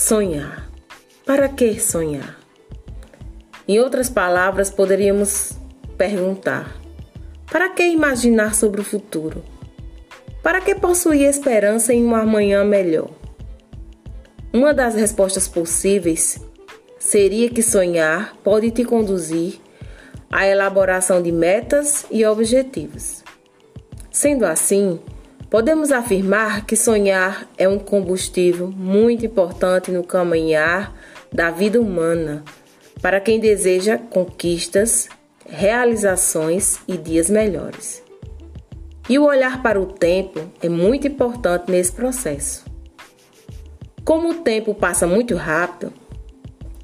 Sonhar. Para que sonhar? Em outras palavras, poderíamos perguntar: para que imaginar sobre o futuro? Para que possuir esperança em um amanhã melhor? Uma das respostas possíveis seria que sonhar pode te conduzir à elaboração de metas e objetivos. Sendo assim, podemos afirmar que sonhar é um combustível muito importante no caminhar da vida humana para quem deseja conquistas, realizações e dias melhores. E o olhar para o tempo é muito importante nesse processo. Como o tempo passa muito rápido,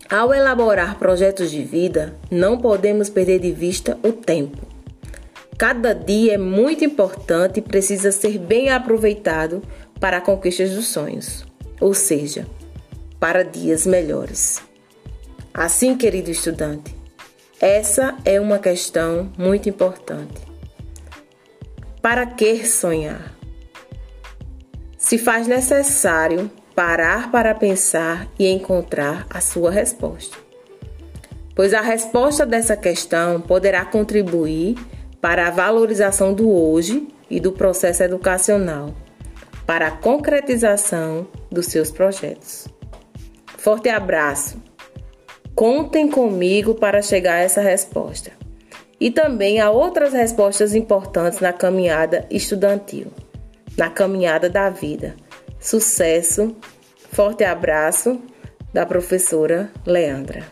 ao elaborar projetos de vida, não podemos perder de vista o tempo. Cada dia é muito importante e precisa ser bem aproveitado para a conquista dos sonhos, ou seja, para dias melhores. Assim, querido estudante, essa é uma questão muito importante. Para que sonhar? Se faz necessário parar para pensar e encontrar a sua resposta. Pois a resposta dessa questão poderá contribuir para a valorização do hoje e do processo educacional, para a concretização dos seus projetos. Forte abraço! Contem comigo para chegar a essa resposta. E também há outras respostas importantes na caminhada estudantil, na caminhada da vida Sucesso. Forte abraço da professora Leandra.